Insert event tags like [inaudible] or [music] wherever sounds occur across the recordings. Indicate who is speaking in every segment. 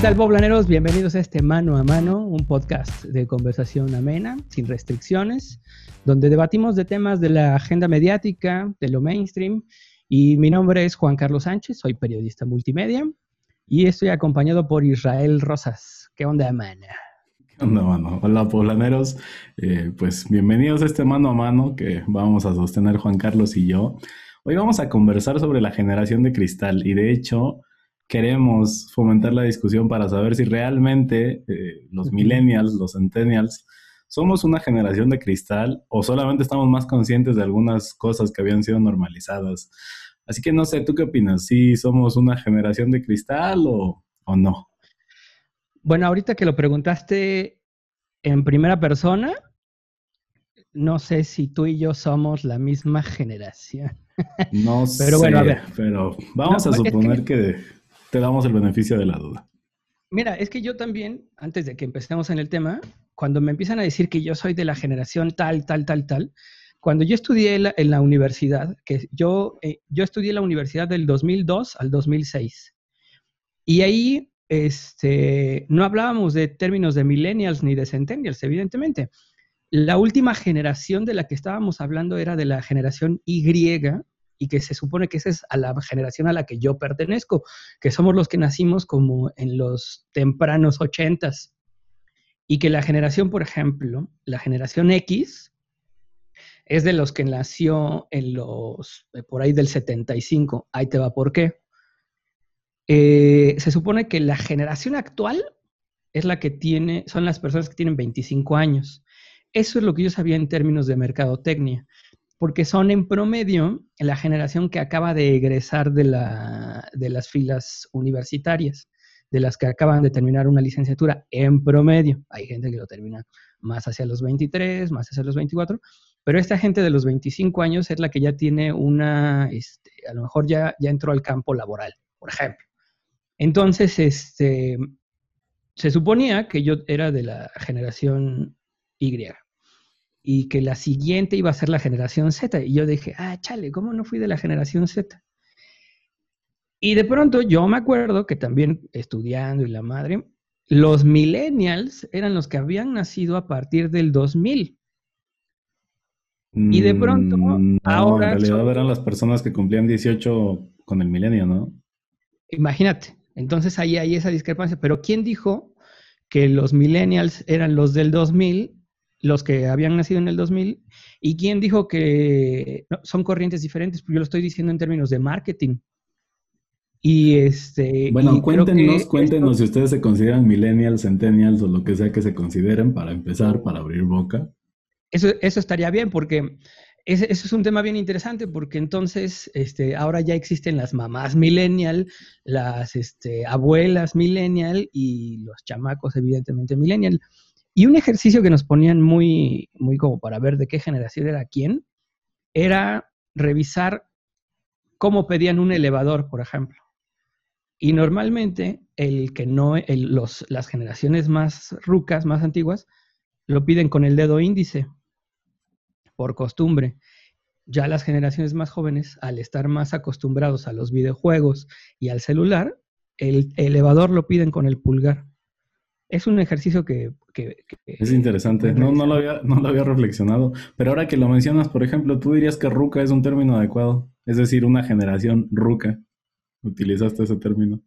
Speaker 1: ¿Qué tal, poblaneros? Bienvenidos a este Mano a Mano, un podcast de conversación amena, sin restricciones, donde debatimos de temas de la agenda mediática, de lo mainstream. Y mi nombre es Juan Carlos Sánchez, soy periodista multimedia y estoy acompañado por Israel Rosas. ¿Qué onda, mana?
Speaker 2: ¿Qué onda, mano? Hola, poblaneros. Eh, pues bienvenidos a este Mano a Mano que vamos a sostener Juan Carlos y yo. Hoy vamos a conversar sobre la generación de cristal y de hecho queremos fomentar la discusión para saber si realmente eh, los millennials, los centennials, somos una generación de cristal o solamente estamos más conscientes de algunas cosas que habían sido normalizadas. Así que no sé, ¿tú qué opinas? ¿Si somos una generación de cristal o, o no?
Speaker 1: Bueno, ahorita que lo preguntaste en primera persona, no sé si tú y yo somos la misma generación.
Speaker 2: No [laughs] pero sé, bueno, a ver. pero vamos a suponer que te damos el beneficio de la duda.
Speaker 1: Mira, es que yo también, antes de que empecemos en el tema, cuando me empiezan a decir que yo soy de la generación tal, tal, tal, tal, cuando yo estudié en la, universidad, que yo, eh, yo estudié en la universidad del 2002 al 2006, y ahí este, no hablábamos de términos de millennials ni de centennials, evidentemente. La última generación de la que estábamos hablando era de la generación Y, y que se supone que esa es a la generación a la que yo pertenezco, que somos los que nacimos como en los tempranos ochentas. Y que la generación, por ejemplo, la generación X, es de los que nació en los, eh, por ahí del 75. Ahí te va, ¿por qué? Eh, se supone que la generación actual es la que tiene, son las personas que tienen 25 años. Eso es lo que yo sabía en términos de mercadotecnia porque son en promedio la generación que acaba de egresar de, las filas universitarias, de las que acaban de terminar una licenciatura en promedio. Hay gente que lo termina más hacia los 23, más hacia los 24, pero esta gente de los 25 años es la que ya tiene una, este, a lo mejor ya, ya entró al campo laboral, por ejemplo. Entonces, este, se suponía que yo era de la generación Y y que la siguiente iba a ser la generación Z. Y yo dije, ah, chale, ¿cómo no fui de la generación Z? Y de pronto yo me acuerdo que también estudiando y la madre, los millennials eran los que habían nacido a partir del 2000. Y de pronto,
Speaker 2: mm, ahora... En realidad eran las personas que cumplían 18 con el milenio, ¿no?
Speaker 1: Imagínate. Entonces ahí hay esa discrepancia. Pero ¿quién dijo que los millennials eran los del 2000 los que habían nacido en el 2000, y quién dijo que son corrientes diferentes, pues yo lo estoy diciendo en términos de marketing. Y este.
Speaker 2: Bueno, cuéntenos, cuéntenos si ustedes se consideran millennials, centennials o lo que sea que se consideren para empezar, para abrir boca.
Speaker 1: Eso, eso estaría bien, porque ese, eso es un tema bien interesante, porque entonces este, ahora ya existen las mamás millennial, las este, abuelas millennial y los chamacos, evidentemente, millennial. Y un ejercicio que nos ponían muy, muy como para ver de qué generación era quién, era revisar cómo pedían un elevador, por ejemplo. Y normalmente el que no, las generaciones más rucas, más antiguas, lo piden con el dedo índice, por costumbre. Ya las generaciones más jóvenes, al estar más acostumbrados a los videojuegos y al celular, el elevador lo piden con el pulgar es un ejercicio que...
Speaker 2: es interesante, no, no, lo había, no lo había reflexionado, pero ahora que lo mencionas, por ejemplo, tú dirías que ruca es un término adecuado, es decir, una generación ruca. ¿Utilizaste ese término?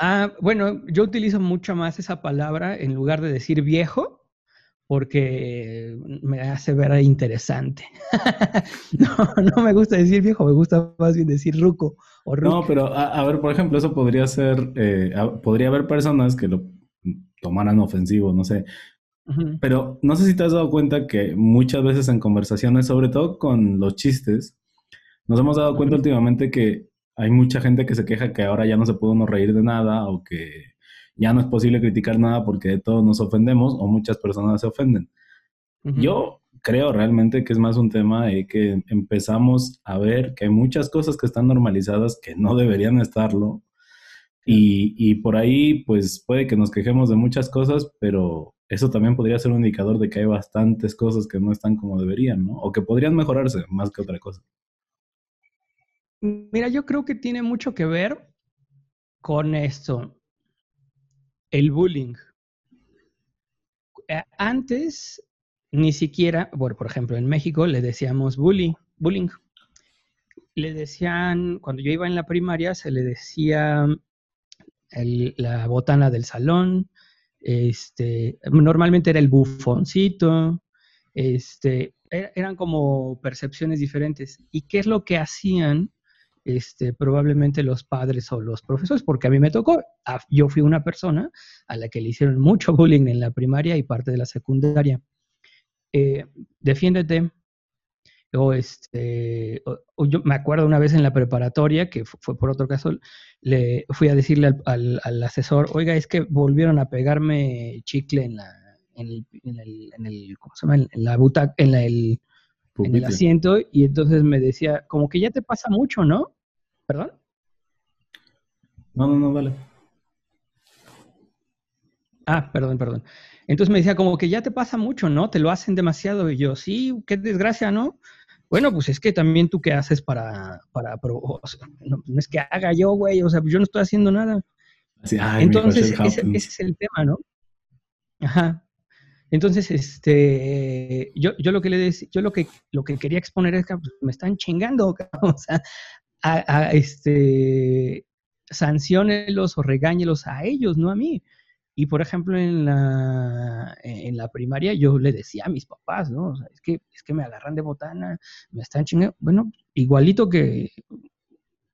Speaker 1: Ah, bueno, yo utilizo mucho más esa palabra en lugar de decir viejo, porque me hace ver interesante. [laughs] no, no me gusta decir viejo, me gusta más bien decir ruco o.
Speaker 2: No, pero a, ver, por ejemplo, eso podría ser, eh, podría haber personas que lo tomaran ofensivo, no sé. Pero no sé si te has dado cuenta que muchas veces en conversaciones, sobre todo con los chistes, nos hemos dado cuenta últimamente que hay mucha gente que se queja que ahora ya no se puede uno reír de nada o que ya no es posible criticar nada porque de todo nos ofendemos o muchas personas se ofenden. Yo creo realmente que es más un tema de que empezamos a ver que hay muchas cosas que están normalizadas que no deberían estarlo y, por ahí, pues puede que nos quejemos de muchas cosas, pero eso también podría ser un indicador de que hay bastantes cosas que no están como deberían, ¿no? O que podrían mejorarse más que otra cosa.
Speaker 1: Mira, yo creo que tiene mucho que ver con esto. el bullying. Eh, antes, ni siquiera, bueno, por ejemplo, en México le decíamos bullying, bullying. Le decían, cuando yo iba en la primaria, se le decía la botana del salón, este, normalmente era el bufoncito, este, e-, eran como percepciones diferentes. ¿Y qué es lo que hacían este, probablemente los padres o los profesores? Porque a mí me tocó, yo fui una persona a la que le hicieron mucho bullying en la primaria y parte de la secundaria. Eh, defiéndete. O este, yo me acuerdo una vez en la preparatoria, que fue por otro caso, le fui a decirle al, al asesor, oiga, es que volvieron a pegarme chicle en la, en el, en el, en el ¿cómo se llama? En la butaca, en, el, en el asiento, y entonces me decía, como que ya te pasa mucho, ¿no? ¿Perdón?
Speaker 2: No, no, no, vale.
Speaker 1: Ah, perdón, perdón. Entonces me decía, como que ya te pasa mucho, ¿no? Te lo hacen demasiado. Y yo, sí, qué desgracia, ¿no? Bueno, pues es que también tú qué haces para, para, no, es que haga yo, güey, o sea, yo no estoy haciendo nada. Entonces, ese, es el tema, ¿no? Ajá. Entonces, este, yo, yo lo que le decía, yo lo que, lo que quería exponer es que pues, me están chingando, [laughs] o sea, a, este, sancionelos o regáñelos a ellos, no a mí. Y por ejemplo, en la, en la primaria yo le decía a mis papás, ¿no? O sea, es que, es que me agarran de botana, me están chingando. Bueno, igualito que,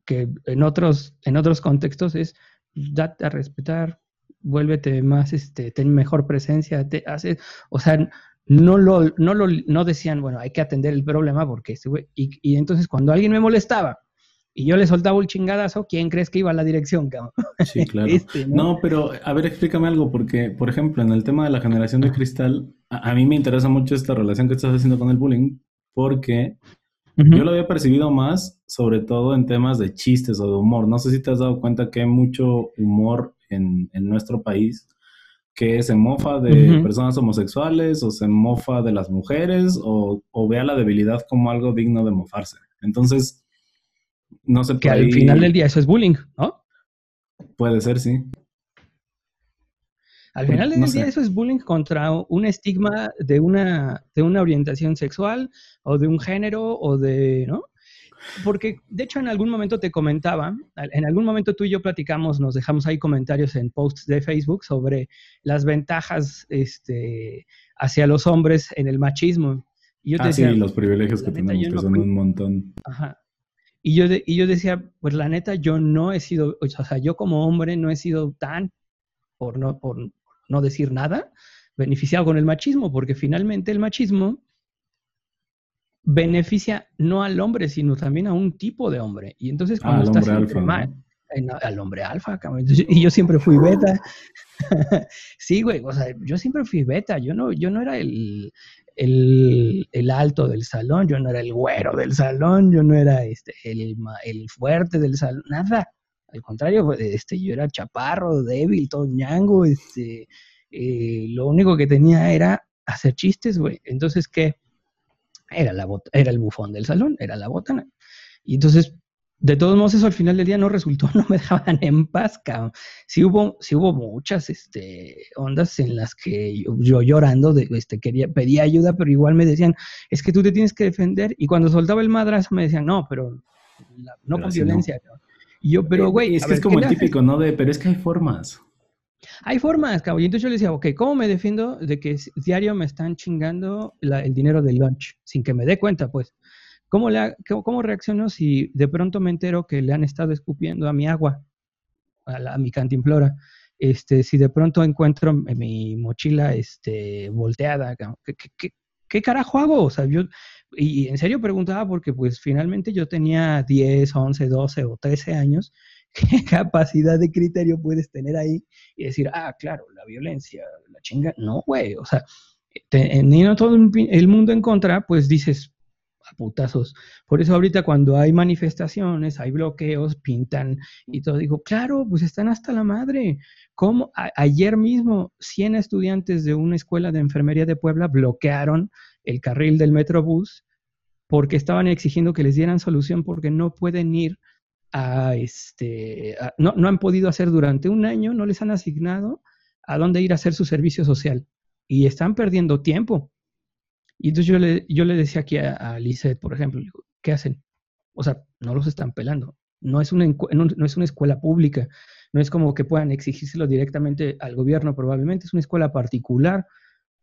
Speaker 1: que en otros, en otros contextos es date a respetar, vuélvete más, este, ten mejor presencia, te hace, o sea, no lo, no lo, no decían, bueno, hay que atender el problema porque este güey, y, y, entonces cuando alguien me molestaba y yo le soltaba un chingadazo, ¿quién crees que iba a la dirección, cabrón?
Speaker 2: Sí, [laughs] claro. Este, ¿no? pero a ver, explícame algo, porque, por ejemplo, en el tema de la generación de cristal, a, mí me interesa mucho esta relación que estás haciendo con el bullying, porque yo lo había percibido más, sobre todo en temas de chistes o de humor. No sé si te has dado cuenta que hay mucho humor en, nuestro país que se mofa de personas homosexuales o se mofa de las mujeres o, o, vea la debilidad como algo digno de mofarse. Entonces, no sé.
Speaker 1: Que al final del día eso es bullying, ¿no?
Speaker 2: Puede ser, sí.
Speaker 1: Al final del día eso es bullying contra un estigma de una, de una orientación sexual o de un género o de, ¿no? Porque, de hecho, en algún momento te comentaba, en algún momento tú y yo platicamos, nos dejamos ahí comentarios en posts de Facebook sobre las ventajas este, hacia los hombres en el machismo.
Speaker 2: Y yo ah, sí, los privilegios que tenemos, que son un montón.
Speaker 1: Ajá. Y yo, y yo decía, pues la neta, yo no he sido, o sea, yo como hombre no he sido tan, por no, por no decir nada, beneficiado con el machismo, porque finalmente el machismo beneficia no al hombre, sino también a un tipo de hombre. Y entonces ah, cuando estás entre mal, al hombre alfa, y yo siempre fui beta. [laughs] sí, güey, o sea, yo siempre fui beta, yo no, yo no era el, el, alto del salón, yo no era el güero del salón, yo no era este, el, fuerte del salón, nada. Al contrario, este, yo era chaparro, débil, todo ñango, este, eh, lo único que tenía era hacer chistes, güey. Entonces, ¿qué? era, la era el bufón del salón, era la botana. Y entonces, de todos modos, eso al final del día no resultó, [laughs] no me dejaban en paz, cabrón. Sí hubo, sí hubo muchas este, ondas en las que yo, llorando de, este, quería, pedía ayuda, pero igual me decían, es que tú te tienes que defender. Y cuando soltaba el madrazo me decían, no, pero no con violencia. Y yo, pero güey.
Speaker 2: Es que es como el típico, ¿no? De, pero es que hay formas.
Speaker 1: Hay formas, cabrón. Y entonces yo le decía, ok, ¿cómo me defiendo de que diario me están chingando el dinero del lunch sin que me dé cuenta, pues? ¿Cómo, le, ¿Cómo reacciono si de pronto me entero que le han estado escupiendo a mi agua, a, mi cantimplora? Este, si de pronto encuentro mi mochila este, volteada, ¿qué, qué, qué carajo hago? O sea, yo, y en serio preguntaba porque pues finalmente yo tenía 10, 11, 12 o 13 años [laughs] ¿Qué capacidad de criterio puedes tener ahí y decir, ah, claro, la violencia, la chinga? No, güey, o sea, teniendo todo el mundo en contra, pues dices, a putazos. Por eso ahorita cuando hay manifestaciones, hay bloqueos, pintan y todo, digo, claro, pues están hasta la madre. Como ayer mismo 100 estudiantes de una escuela de enfermería de Puebla bloquearon el carril del Metrobús porque estaban exigiendo que les dieran solución porque no pueden ir este, no, no, han podido hacer durante un año, no les han asignado a dónde ir a hacer su servicio social. Y están perdiendo tiempo. Y entonces yo le, yo le decía aquí a, a por ejemplo, ¿qué hacen? O sea, no los están pelando. No es, una, no es una escuela pública, no es como que puedan exigírselo directamente al gobierno, probablemente es una escuela particular.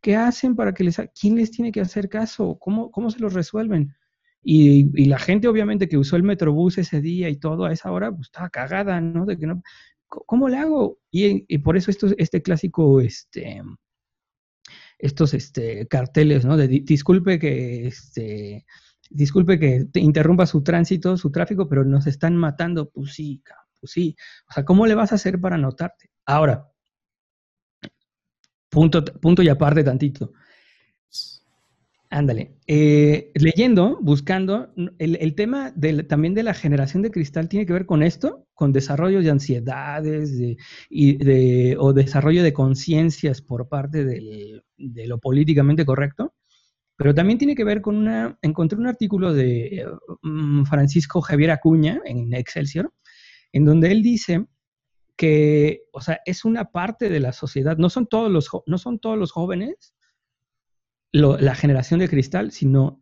Speaker 1: ¿Qué hacen para que les... ¿Quién les tiene que hacer caso? ¿Cómo, cómo se los resuelven? Y, la gente, obviamente, que usó el Metrobús ese día y todo a esa hora, pues estaba cagada, ¿no? De que no ¿Cómo le hago? Y, por eso esto, este clásico, este, estos este, carteles, ¿no? De disculpe que, este, disculpe que te interrumpa su tránsito, su tráfico, pero nos están matando. Pues sí, pues sí. O sea, ¿cómo le vas a hacer para notarte? Ahora, punto, punto y aparte tantito. Ándale. Eh, leyendo, buscando, el, tema también de la generación de cristal tiene que ver con esto, con desarrollo de ansiedades y o desarrollo de conciencias por parte de lo políticamente correcto, pero también tiene que ver con una, encontré un artículo de mm, Francisco Javier Acuña en Excelsior, en donde él dice que, o sea, es una parte de la sociedad, no son todos los, no son todos los jóvenes la generación de cristal, sino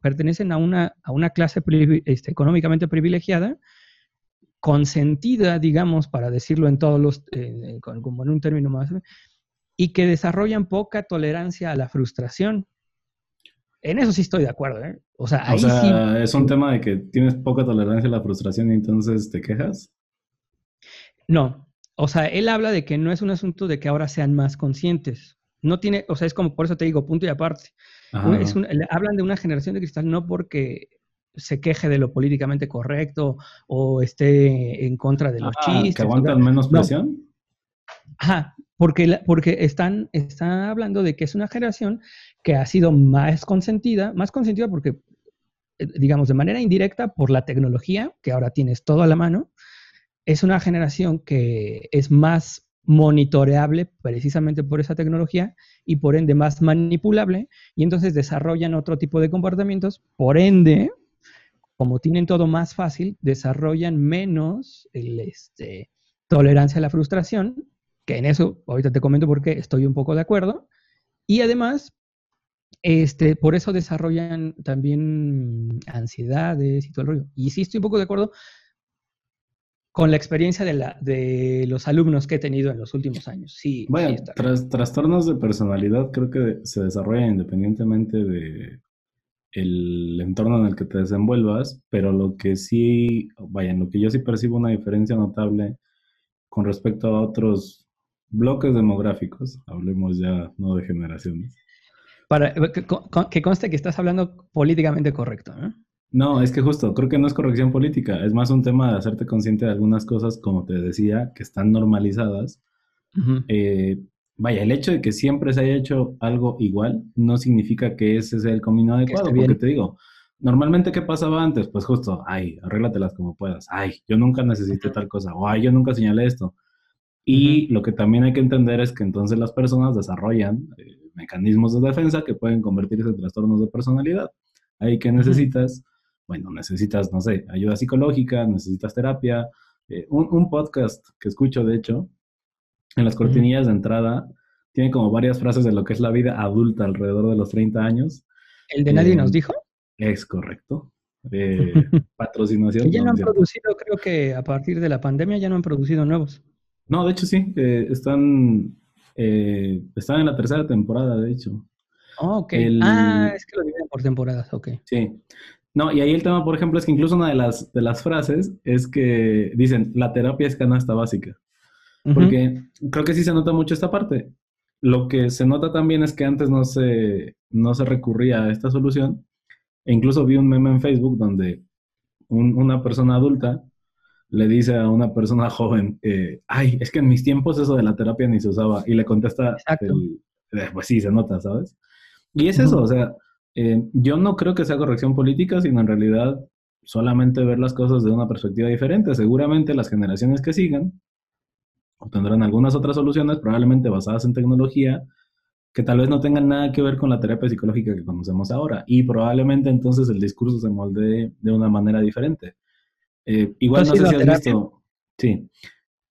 Speaker 1: pertenecen a una, a una clase este, económicamente privilegiada, consentida, digamos, para decirlo en todos los, eh, como en un término más, y que desarrollan poca tolerancia a la frustración. En eso sí estoy de acuerdo, ¿eh?
Speaker 2: O sea, ahí sí, es un tema de que tienes poca tolerancia a la frustración y entonces te quejas.
Speaker 1: No, o sea, él habla de que no es un asunto de que ahora sean más conscientes. No tiene, o sea, es como, por eso te digo, punto y aparte. hablan de una generación de cristal no porque se queje de lo políticamente correcto o esté en contra de los ah, chistes.
Speaker 2: ¿Que aguantan menos presión?
Speaker 1: Ajá, porque, porque están, están hablando de que es una generación que ha sido más consentida, más consentida porque, eh, digamos, de manera indirecta por la tecnología, que ahora tienes todo a la mano, es una generación que es más monitoreable precisamente por esa tecnología y por ende más manipulable y entonces desarrollan otro tipo de comportamientos, por ende, como tienen todo más fácil, desarrollan menos este, tolerancia a la frustración, que en eso ahorita te comento porque estoy un poco de acuerdo, y además, este, por eso desarrollan también ansiedades y todo el rollo. Y sí estoy un poco de acuerdo con la experiencia de, la, de los alumnos que he tenido en los últimos años. Sí,
Speaker 2: Bueno, trastornos de personalidad creo que se desarrollan independientemente de el entorno en el que te desenvuelvas, pero lo que sí, vaya, en lo que yo sí percibo una diferencia notable con respecto a otros bloques demográficos, hablemos ya no de generaciones.
Speaker 1: Para que, que conste que estás hablando políticamente correcto, ¿no?
Speaker 2: No, es que justo, creo que no es corrección política, es más un tema de hacerte consciente de algunas cosas, como te decía, que están normalizadas. Eh, vaya, el hecho de que siempre se haya hecho algo igual no significa que ese sea el camino adecuado, porque te digo, normalmente, ¿qué pasaba antes? Pues justo, ay, arréglatelas como puedas, ay, yo nunca necesité tal cosa, o ay, yo nunca señalé esto. Y lo que también hay que entender es que entonces las personas desarrollan eh, mecanismos de defensa que pueden convertirse en trastornos de personalidad. Ahí que necesitas bueno, necesitas, no sé, ayuda psicológica, necesitas terapia. Eh, un, podcast que escucho, de hecho, en las cortinillas de entrada, tiene como varias frases de lo que es la vida adulta alrededor de los 30 años.
Speaker 1: ¿El de nadie nos eh, dijo?
Speaker 2: Es correcto. Eh, [laughs] patrocinación.
Speaker 1: ya no han producido, creo que a partir de la pandemia ya no han producido nuevos.
Speaker 2: No, de hecho sí, están, están en la tercera temporada, de hecho.
Speaker 1: Oh, ok. Ah, es que lo dividen por temporadas, ok.
Speaker 2: Sí. No, y ahí el tema, por ejemplo, es que incluso una de las, de las frases es que dicen, la terapia es canasta básica. Porque creo que sí se nota mucho esta parte. Lo que se nota también es que antes no se, no se recurría a esta solución. E incluso vi un meme en Facebook donde una persona adulta le dice a una persona [laughs] joven, eh, ay, es que en mis tiempos eso de la terapia ni se usaba. Y le contesta, el, eh, pues sí, se nota, ¿sabes? Y es eso, o sea, eh, yo no creo que sea corrección política, sino en realidad solamente ver las cosas de una perspectiva diferente. Seguramente las generaciones que sigan tendrán algunas otras soluciones, probablemente basadas en tecnología, que tal vez no tengan nada que ver con la terapia psicológica que conocemos ahora. Y probablemente entonces el discurso se moldee de una manera diferente. Eh, igual no sé si has visto. Sí.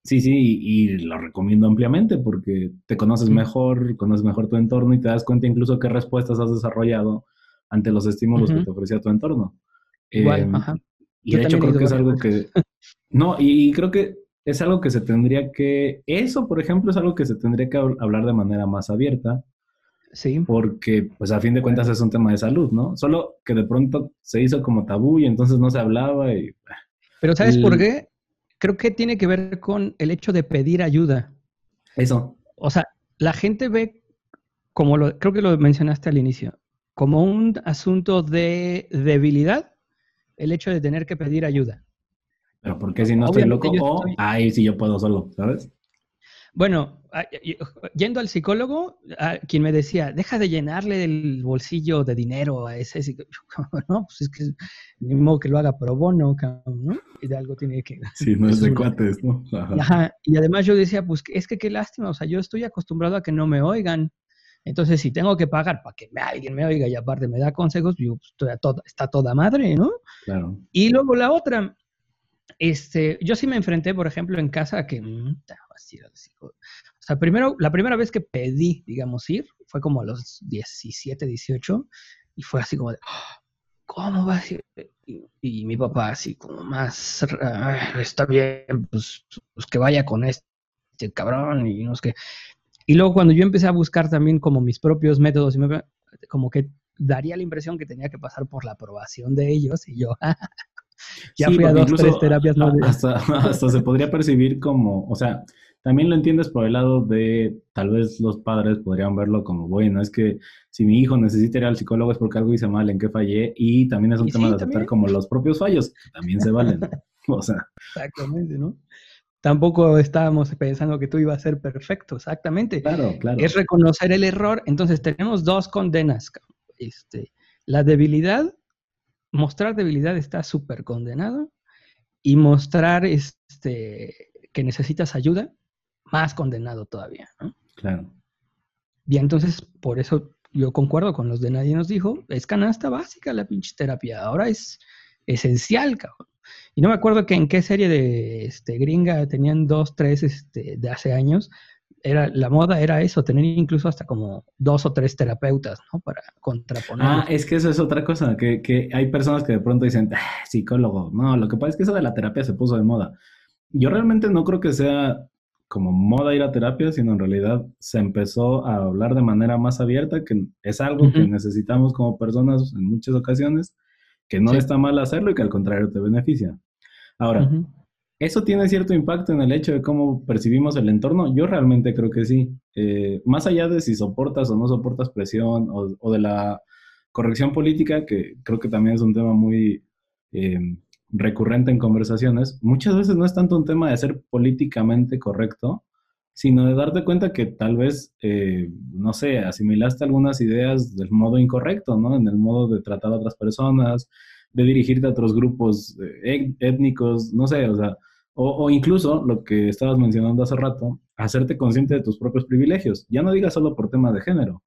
Speaker 2: Sí, sí, y, lo recomiendo ampliamente porque te conoces mejor, conoces mejor tu entorno y te das cuenta incluso qué respuestas has desarrollado ante los estímulos que te ofrecía tu entorno.
Speaker 1: Igual, em, ajá.
Speaker 2: Y de hecho creo que es algo que... No, y, creo que es algo que se tendría que... Eso, por ejemplo, es algo que se tendría que hablar de manera más abierta.
Speaker 1: Sí.
Speaker 2: Porque, pues a fin de cuentas es un tema de salud, ¿no? Solo que de pronto se hizo como tabú y entonces no se hablaba y...
Speaker 1: Pero ¿sabes por qué? creo que tiene que ver con el hecho de pedir ayuda.
Speaker 2: Eso.
Speaker 1: O sea, la gente ve, como lo, creo que lo mencionaste al inicio, como un asunto de debilidad el hecho de tener que pedir ayuda.
Speaker 2: Pero ¿por qué si no estoy loco? O, ay, si yo puedo solo, ¿sabes?
Speaker 1: Bueno, yendo al psicólogo, quien me decía, deja de llenarle el bolsillo de dinero a ese [laughs] No, pues es que ni modo que lo haga pro bono, ¿no? Y de algo tiene que... [laughs]
Speaker 2: Sí, no es de cuates, ¿no?
Speaker 1: Ajá. Y además yo decía, pues es que qué lástima, o sea, yo estoy acostumbrado a que no me oigan. Entonces, si tengo que pagar para que alguien me oiga y aparte me da consejos, yo pues, estoy a toda, está toda madre, ¿no?
Speaker 2: Claro.
Speaker 1: Y luego la otra, este, yo sí me enfrenté, por ejemplo, en casa a que, o sea, primero, la primera vez que pedí, digamos, ir, fue como a los 17, 18, y fue así como de, ah, ¿cómo va a ir? Y, mi papá así como más, ah, está bien, pues, pues, que vaya con este cabrón, y no sé qué. Y luego cuando yo empecé a buscar también como mis propios métodos, como que daría la impresión que tenía que pasar por la aprobación de ellos, y yo, [laughs] ya fui a dos, tres terapias. No
Speaker 2: hasta, [laughs] hasta se podría percibir como, o sea, también lo entiendes por el lado de tal vez los padres podrían verlo como, bueno, es que si mi hijo necesita ir al psicólogo es porque algo hice mal, en qué fallé, y también es un tema de aceptar como los propios fallos, también se valen. [laughs] o sea.
Speaker 1: Exactamente, ¿no? Tampoco estábamos pensando que tú ibas a ser perfecto, exactamente.
Speaker 2: Claro, claro.
Speaker 1: Es reconocer el error. Entonces tenemos dos condenas. Este, la debilidad, mostrar debilidad está súper condenado y mostrar este, que necesitas ayuda más condenado todavía, ¿no?
Speaker 2: Claro.
Speaker 1: Y entonces, por eso yo concuerdo con los de Nadie nos dijo, es canasta básica la pinche terapia, ahora es esencial, cabrón. Y no me acuerdo que en qué serie de este, gringa tenían dos, tres este, de hace años, era, la moda era eso, tener incluso hasta como dos o tres terapeutas, ¿no? Para contraponer.
Speaker 2: Ah, es que eso es otra cosa, que, que hay personas que de pronto dicen, ah, psicólogo, no, lo que pasa es que eso de la terapia se puso de moda. Yo realmente no creo que sea como moda ir a terapia, sino en realidad se empezó a hablar de manera más abierta, que es algo que necesitamos como personas en muchas ocasiones, que no está mal hacerlo y que al contrario te beneficia. Ahora, ¿eso tiene cierto impacto en el hecho de cómo percibimos el entorno? Yo realmente creo que sí. Eh, más allá de si soportas o no soportas presión o, de la corrección política, que creo que también es un tema muy... Eh, recurrente en conversaciones, muchas veces no es tanto un tema de ser políticamente correcto, sino de darte cuenta que tal vez, eh, no sé, asimilaste algunas ideas del modo incorrecto, ¿no? En el modo de tratar a otras personas, de dirigirte a otros grupos eh, étnicos, no sé, o sea, o, incluso lo que estabas mencionando hace rato, hacerte consciente de tus propios privilegios. Ya no digas solo por tema de género,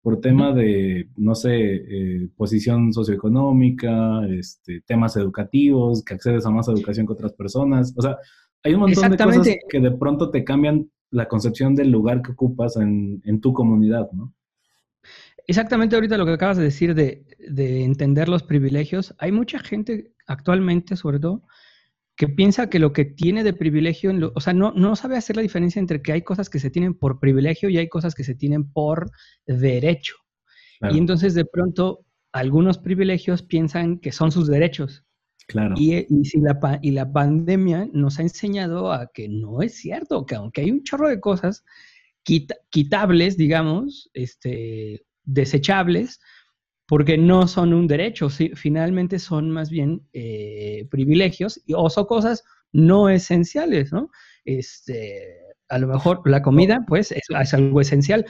Speaker 2: por tema de, no sé, eh, posición socioeconómica, este, temas educativos, que accedes a más educación que otras personas. O sea, hay un montón de cosas que de pronto te cambian la concepción del lugar que ocupas en, tu comunidad, ¿no?
Speaker 1: Exactamente ahorita lo que acabas de decir de, de entender los privilegios. Hay mucha gente actualmente, sobre todo, que piensa que lo que tiene de privilegio, o sea, no, no sabe hacer la diferencia entre que hay cosas que se tienen por privilegio y hay cosas que se tienen por derecho. Y entonces de pronto algunos privilegios piensan que son sus derechos.
Speaker 2: Claro.
Speaker 1: Y, si la, y la pandemia nos ha enseñado a que no es cierto, que aunque hay un chorro de cosas quitables, digamos, este, desechables, porque no son un derecho, finalmente son más bien eh, privilegios y, o son cosas no esenciales, ¿no? Este, a lo mejor la comida, pues, es, algo esencial,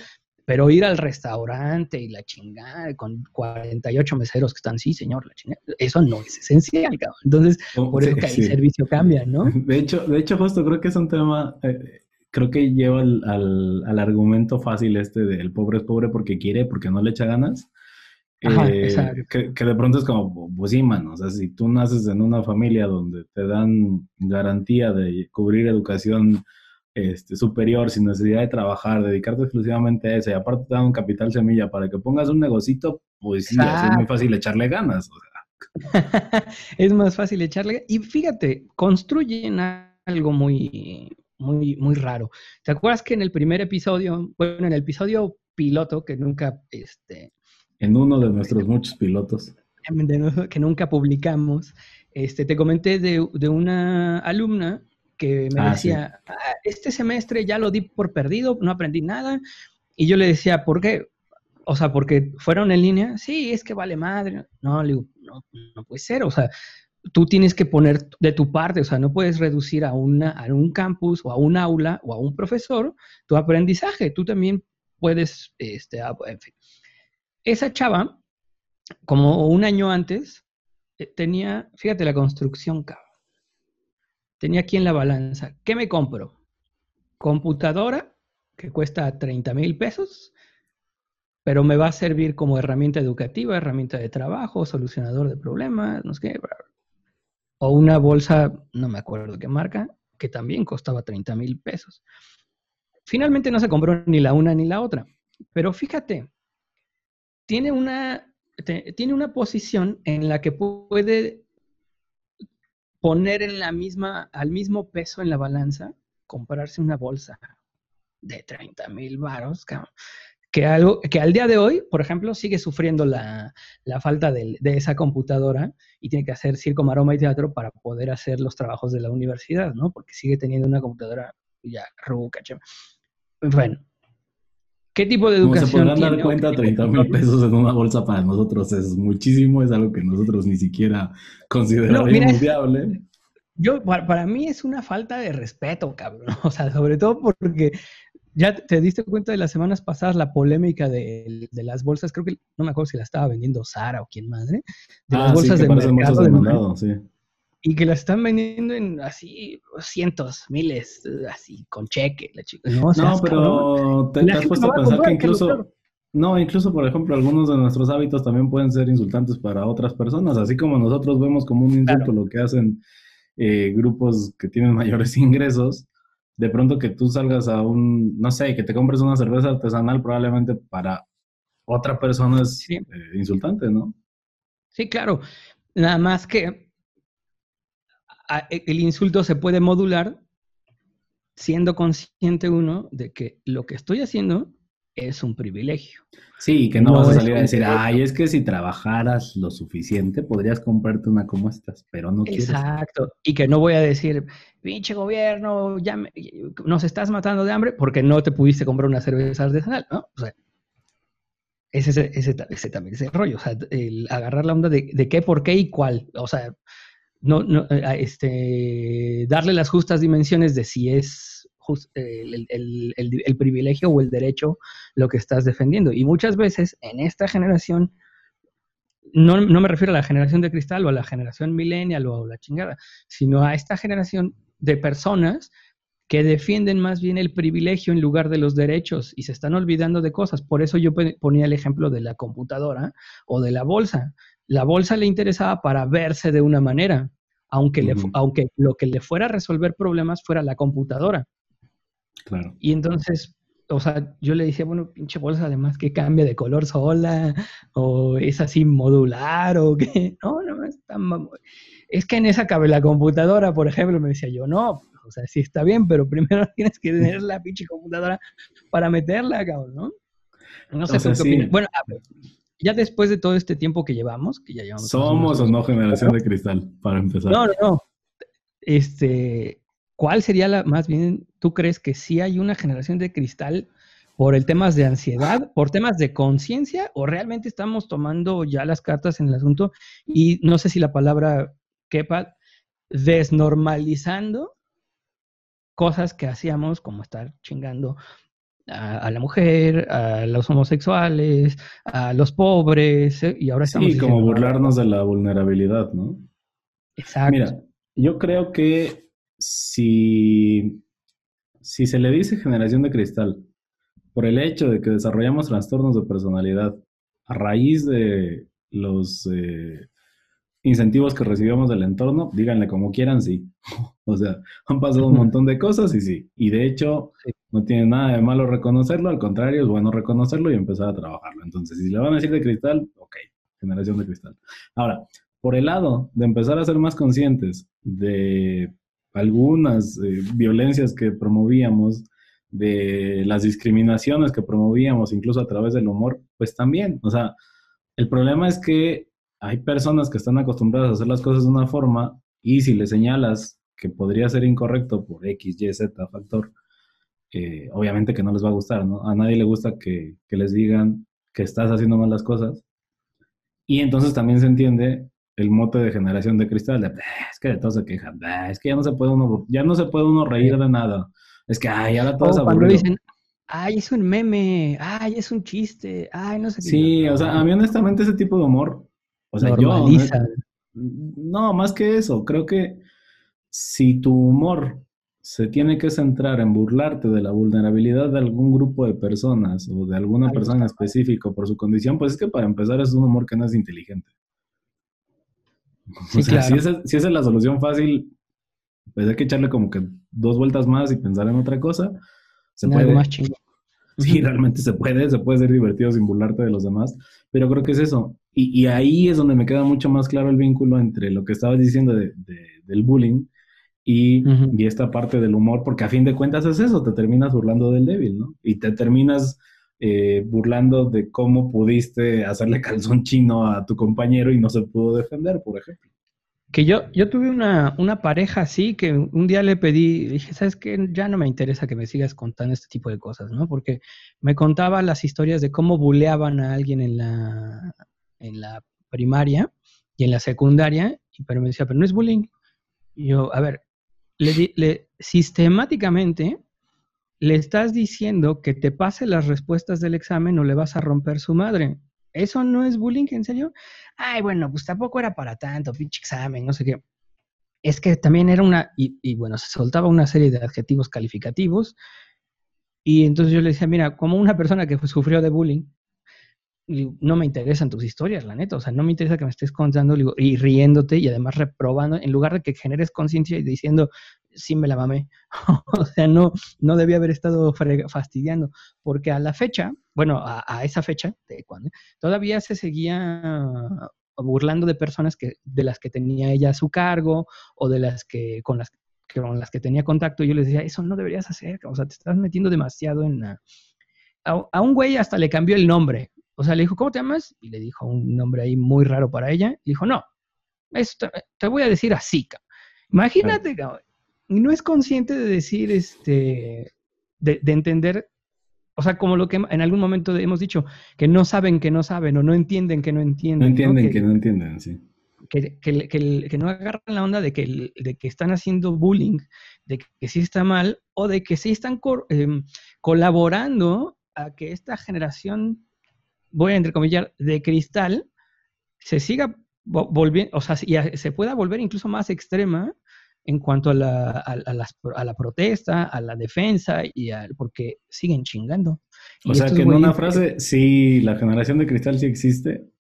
Speaker 1: pero ir al restaurante y la chingada con 48 meseros que están, sí, señor, la chingada, eso no es esencial, cabrón. Entonces, oh, por eso que el servicio cambia, ¿no? [laughs]
Speaker 2: De hecho, de hecho, justo creo que es un tema, eh, creo que lleva al, al, al, argumento fácil este de el pobre es pobre porque quiere, porque no le echa ganas. Eh, que, que, de pronto es como, pues sí, mano, o sea, si tú naces en una familia donde te dan garantía de cubrir educación este, superior sin necesidad de trabajar, dedicarte exclusivamente a eso y aparte te dan un capital semilla para que pongas un negocito, pues sí, es muy fácil echarle ganas. [laughs]
Speaker 1: es más fácil echarle Y fíjate, construyen algo muy, muy, muy raro. ¿Te acuerdas que en el primer episodio, bueno, en el episodio piloto, que nunca, este...
Speaker 2: En uno de nuestros muchos pilotos. [laughs]
Speaker 1: Que nunca publicamos, este, te comenté de, de una alumna que me ah, decía, ah, este semestre ya lo di por perdido, no aprendí nada. Y yo le decía, ¿por qué? O sea, porque fueron en línea. Sí, es que vale madre. No, le digo, no, no puede ser. O sea, tú tienes que poner de tu parte, o sea, no puedes reducir a, una, a un campus o a un aula o a un profesor tu aprendizaje. Tú también puedes, este, ah, en fin. Esa chava, como un año antes, eh, tenía, fíjate la construcción, cabrón tenía aquí en la balanza, ¿qué me compro? Computadora, que cuesta 30 mil pesos, pero me va a servir como herramienta educativa, herramienta de trabajo, solucionador de problemas, no sé qué. O una bolsa, no me acuerdo qué marca, que también costaba 30 mil pesos. Finalmente no se compró ni la una ni la otra, pero fíjate, tiene una, tiene una posición en la que puede poner en la misma, al mismo peso en la balanza, comprarse una bolsa de 30 mil varos, que, algo, que al día de hoy, por ejemplo, sigue sufriendo la, falta de, esa computadora y tiene que hacer circo, maroma y teatro para poder hacer los trabajos de la universidad, ¿no? Porque sigue teniendo una computadora ya ruca, Bueno, ¿Qué tipo de educación?
Speaker 2: Como se podrán dar cuenta, 30 mil pesos en una bolsa para nosotros es muchísimo, es algo que nosotros ni siquiera consideramos viable.
Speaker 1: Yo, para, mí es una falta de respeto, cabrón. [laughs] O sea, sobre todo porque ya te diste cuenta de las semanas pasadas la polémica de, las bolsas, creo que no me acuerdo si la estaba vendiendo Sara o quién madre, de las
Speaker 2: ah, bolsas de mercado de sí
Speaker 1: y que la están vendiendo en así cientos, miles, así con cheque. La chica.
Speaker 2: No, pero te, has puesto a pensar que incluso, no, incluso por ejemplo, algunos de nuestros hábitos también pueden ser insultantes para otras personas, así como nosotros vemos como un insulto lo que hacen eh, grupos que tienen [laughs] mayores ingresos. De pronto que tú salgas a un, no sé, que te compres una cerveza artesanal, probablemente para otra persona es eh, insultante, ¿no?
Speaker 1: Sí, claro. Nada más que el insulto se puede modular siendo consciente uno de que lo que estoy haciendo es un privilegio.
Speaker 2: Sí, que no, vas a salir a decir, ay, es que si trabajaras lo suficiente podrías comprarte una como estas, pero no
Speaker 1: quieres. Exacto, y que no voy a decir, pinche gobierno, ya nos estás matando de hambre porque no te pudiste comprar una cerveza artesanal, ¿no? O sea, ese, ese, ese, también es el rollo, o sea, el agarrar la onda de, de qué, por qué y cuál, o sea, no, no, eh, este, darle las justas dimensiones de si es el, privilegio o el derecho lo que estás defendiendo. Y muchas veces en esta generación, no, no, me refiero a la generación de cristal o a la generación millennial o a la chingada, sino a esta generación de personas que defienden más bien el privilegio en lugar de los derechos y se están olvidando de cosas. Por eso yo ponía el ejemplo de la computadora o de la bolsa la bolsa le interesaba para verse de una manera, aunque, le, aunque lo que le fuera a resolver problemas fuera la computadora.
Speaker 2: Claro.
Speaker 1: Y entonces, o sea, yo le decía, bueno, pinche bolsa además que cambia de color sola, o es así modular, o qué. [laughs] No, no, es Es que en esa cabe la computadora, por ejemplo, me decía yo, no, o sea, sí está bien, pero primero [laughs] tienes que tener la pinche computadora para meterla, cabrón, ¿no? No sé qué opinas. Bueno, a ver, ya después de todo este tiempo que llevamos, que ya llevamos.
Speaker 2: ¿Somos o no generación de cristal, para empezar?
Speaker 1: No, no, no. Este, ¿cuál sería la, más bien, tú crees que sí hay una generación de cristal por el temas de ansiedad, por temas de conciencia, o realmente estamos tomando ya las cartas en el asunto y no sé si la palabra quepa, desnormalizando cosas que hacíamos, como estar chingando a, la mujer, a los homosexuales, a los pobres, ¿eh? y ahora estamos...
Speaker 2: Sí, como burlarnos de la vulnerabilidad, ¿no?
Speaker 1: Exacto.
Speaker 2: Mira, yo creo que si, si se le dice generación de cristal por el hecho de que desarrollamos trastornos de personalidad a raíz de los eh, incentivos que recibimos del entorno, díganle como quieran, sí. [laughs] o sea, han pasado un montón de cosas y sí. Y de hecho, no tiene nada de malo reconocerlo, al contrario, es bueno reconocerlo y empezar a trabajarlo. Entonces, si le van a decir de cristal, ok, generación de cristal. Ahora, por el lado de empezar a ser más conscientes de algunas eh, violencias que promovíamos, de las discriminaciones que promovíamos, incluso a través del humor, pues también, o sea, el problema es que hay personas que están acostumbradas a hacer las cosas de una forma y si le señalas que podría ser incorrecto por X, Y, Z factor, eh, obviamente que no les va a gustar, ¿no? A nadie le gusta que, que les digan que estás haciendo mal las cosas. Y entonces también se entiende el mote de generación de cristal, de, es que de todos se quejan, es que ya no se puede uno, ya no se puede uno reír de nada. Es que, ay, ahora todo es aburrido. dicen,
Speaker 1: ay, es un meme, ay, es un chiste, ay, no sé qué.
Speaker 2: Sí, o sea, a mí honestamente ese tipo de humor, o sea, yo... No, más que eso, creo que si tu humor se tiene que centrar en burlarte de la vulnerabilidad de algún grupo de personas o de alguna persona en específico por su condición, pues es que para empezar es un humor que no es inteligente. o sea, si, esa, si, esa, es la solución fácil, pues hay que echarle como que dos vueltas más y pensar en otra cosa. Se puede. Más [laughs] Sí, realmente se puede, se puede ser divertido sin burlarte de los demás, pero creo que es eso. Y, ahí es donde me queda mucho más claro el vínculo entre lo que estabas diciendo de, del bullying y, y, esta parte del humor, porque a fin de cuentas es eso, te terminas burlando del débil, ¿no? Y te terminas eh, burlando de cómo pudiste hacerle [laughs] calzón chino a tu compañero y no se pudo defender, por ejemplo.
Speaker 1: Que yo, yo tuve una, una, pareja así que un día le pedí, dije, ¿sabes qué? Ya no me interesa que me sigas contando este tipo de cosas, ¿no? Porque me contaba las historias de cómo buleaban a alguien en la, en la primaria y en la secundaria, pero me decía, pero no es bullying. Y yo, a ver, le, sistemáticamente le estás diciendo que te pase las respuestas del examen o le vas a romper su madre. ¿Eso no es bullying, en serio? Ay, bueno, pues tampoco era para tanto, pinche examen, no sé qué. Es que también era una, y, bueno, se soltaba una serie de adjetivos calificativos. Y entonces yo le decía, mira, como una persona que sufrió de bullying, no me interesan tus historias, la neta. O sea, no me interesa que me estés contando y riéndote y además reprobando, en lugar de que generes conciencia y diciendo, sí me la mamé. [laughs] o sea, no, no debía haber estado fastidiando, porque a la fecha, bueno, a, esa fecha, de cuando, todavía se seguía burlando de personas que, de las que tenía ella a su cargo o de las que con las, con las que tenía contacto. Yo les decía, eso no deberías hacer, o sea, te estás metiendo demasiado en... A, a un güey hasta le cambió el nombre. O sea, le dijo, ¿cómo te llamas? Y le dijo un nombre ahí muy raro para ella. Y dijo, no, esto, te voy a decir así, cabrón. Imagínate, cabrón y no es consciente de decir, este, de, entender, o sea, como lo que en algún momento hemos dicho, que no saben que no saben o no entienden que no entienden.
Speaker 2: No entienden Que, no entienden, sí.
Speaker 1: Que, que, que, no agarran la onda de que, de que están haciendo bullying, de que, sí está mal, o de que sí están em, colaborando a que esta generación, voy a entrecomillar, de cristal, se siga volviendo, o sea, se pueda volver incluso más extrema en cuanto a la, a, la protesta, a la defensa, y al, porque siguen chingando.
Speaker 2: O sea que en una frase, sí, la generación de cristal sí existe.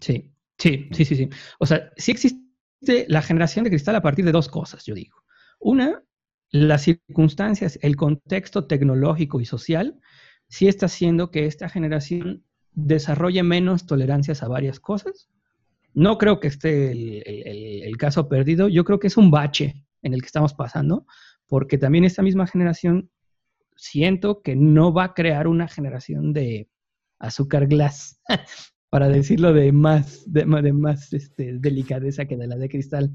Speaker 1: Sí, sí, sí, sí, sí. O sea, sí existe la generación de cristal a partir de dos cosas, yo digo. Una, las circunstancias, el contexto tecnológico y social, sí está haciendo que esta generación desarrolle menos tolerancias a varias cosas no creo que esté el, caso perdido, yo creo que es un bache en el que estamos pasando, porque también esta misma generación siento que no va a crear una generación de azúcar glass, [laughs] para decirlo de más, de, más este, delicadeza que de la de cristal.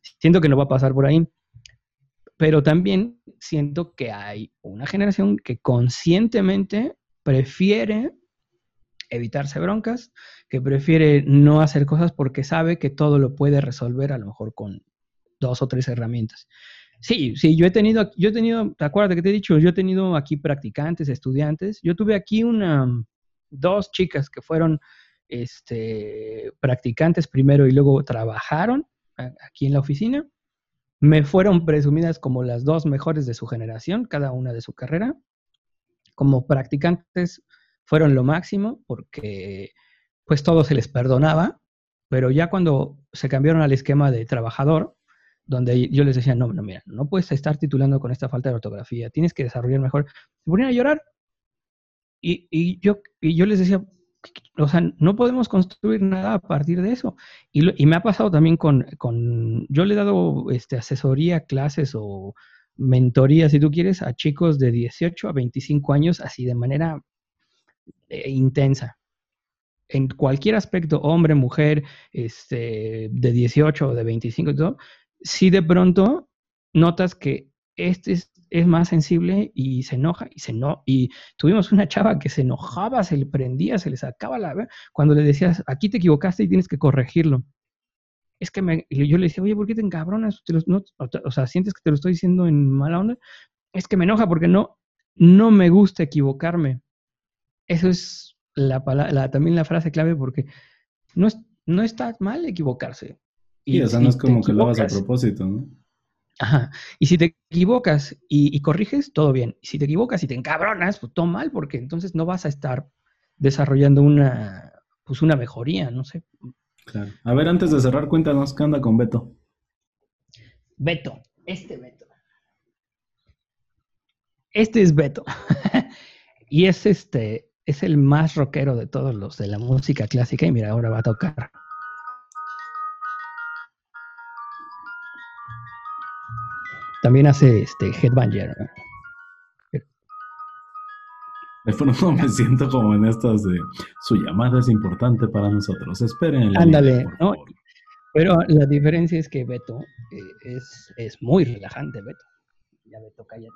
Speaker 1: Siento que no va a pasar por ahí. Pero también siento que hay una generación que conscientemente prefiere evitarse broncas, que prefiere no hacer cosas porque sabe que todo lo puede resolver a lo mejor con dos o tres herramientas. Sí, sí, yo he tenido, yo he tenido, ¿te acuerdas que te he dicho? Yo he tenido aquí practicantes, estudiantes. Yo tuve aquí una, dos chicas que fueron este, practicantes primero y luego trabajaron aquí en la oficina. Me fueron presumidas como las dos mejores de su generación, cada una de su carrera. Como practicantes fueron lo máximo porque pues todo se les perdonaba, pero ya cuando se cambiaron al esquema de trabajador, donde yo les decía, no, no, mira, no puedes estar titulando con esta falta de ortografía, tienes que desarrollar mejor. Se ponían a llorar. Y, y, yo, les decía, o sea, no podemos construir nada a partir de eso. Y, me ha pasado también con, con, yo le he dado este, asesoría, clases o mentoría, si tú quieres, a chicos de 18 a 25 años, así de manera eh, intensa. En cualquier aspecto, hombre, mujer, este, de 18 o de 25 y todo, si de pronto notas que este es, más sensible y se enoja y se no y tuvimos una chava que se enojaba, se le prendía, se le sacaba la cuando le decías, aquí te equivocaste y tienes que corregirlo. Es que me, yo le decía, oye, ¿por qué te encabronas? o sea, ¿sientes que te lo estoy diciendo en mala onda? Es que me enoja porque no, no me gusta equivocarme. Eso es la, también la frase clave porque no, no está mal equivocarse.
Speaker 2: Y, o sea, no es como que lo hagas a propósito, ¿no?
Speaker 1: Ajá. Y si te equivocas y, corriges, todo bien. Y si te equivocas y te encabronas, pues todo mal, porque entonces no vas a estar desarrollando una, pues una mejoría, no sé.
Speaker 2: Claro. A ver, antes de cerrar, cuéntanos qué anda con Beto.
Speaker 1: Beto, este Beto. Este es Beto. [laughs] y es este, es el más rockero de todos los de la música clásica. Y mira, ahora va a tocar. También hace este Headbanger.
Speaker 2: De pronto [laughs] me siento como en estas de su llamada es importante para nosotros. Esperen.
Speaker 1: Ándale, ¿no? Pero la diferencia es que Beto eh, es, muy relajante, Beto. Ya Beto, cállate.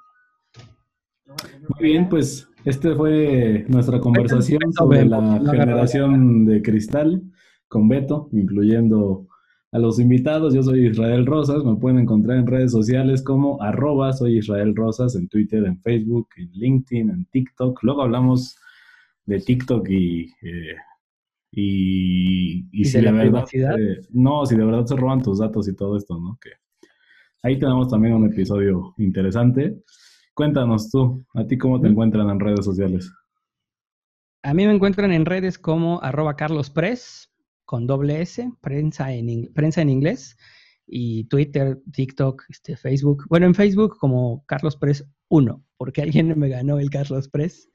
Speaker 2: Muy bien, pues este fue nuestra conversación sobre la generación de cristal con Beto, incluyendo a los invitados. Yo soy Israel Rosas, me pueden encontrar en redes sociales como arroba soy Israel Rosas, en Twitter, en Facebook, en LinkedIn, en TikTok. Luego hablamos de TikTok y... Eh, y, si de, verdad, eh, no, si de verdad se roban tus datos y todo esto, ¿no? Que ahí tenemos también un episodio interesante. Cuéntanos tú, ¿a ti cómo te encuentran en redes sociales?
Speaker 1: A mí me encuentran en redes como arroba carlospress, con doble S, prensa en, inglés, y Twitter, TikTok, este, Facebook. Bueno, en Facebook como Carlos Press 1, porque alguien me ganó el Carlos Press.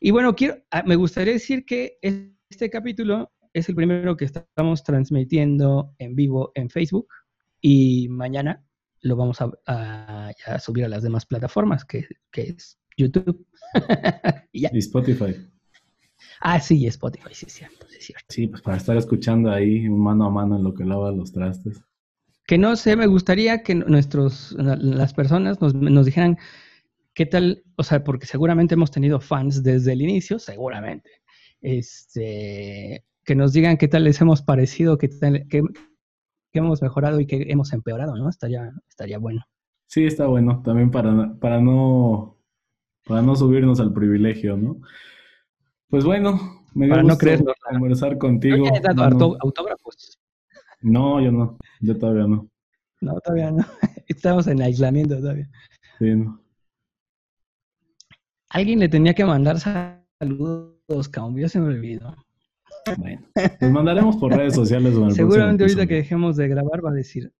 Speaker 1: Y bueno, quiero, ah, me gustaría decir que este capítulo es el primero que estamos transmitiendo en vivo en Facebook y mañana lo vamos a, subir a las demás plataformas, que, es YouTube. [laughs]
Speaker 2: y Spotify.
Speaker 1: Ah, sí, Spotify, sí, es cierto, sí, cierto.
Speaker 2: Sí, pues para estar escuchando ahí mano a mano en lo que lava los trastes.
Speaker 1: Que no sé, me gustaría que nuestros, las personas nos, nos dijeran qué tal, o sea, porque seguramente hemos tenido fans desde el inicio, seguramente. Este, que nos digan qué tal les hemos parecido, qué tal, qué, hemos mejorado y qué hemos empeorado, ¿no? Estaría, estaría bueno.
Speaker 2: Sí, está bueno, también para, para no para no subirnos al privilegio, ¿no? Pues bueno, me dio no conversar contigo.
Speaker 1: ¿Ya dado autógrafos?
Speaker 2: No, yo no. Yo todavía no.
Speaker 1: No, todavía no. [laughs] Estamos en aislamiento todavía.
Speaker 2: Sí, no.
Speaker 1: Alguien le tenía que mandar saludos, cambio, se me olvidó.
Speaker 2: Bueno, pues mandaremos por redes sociales.
Speaker 1: Seguramente ahorita que dejemos de grabar va a decir.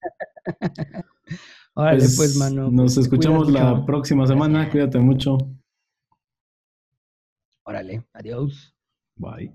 Speaker 1: [laughs] Órale, pues, pues mano.
Speaker 2: Nos escuchamos la próxima semana. Cuídate mucho.
Speaker 1: Órale, adiós.
Speaker 2: Bye.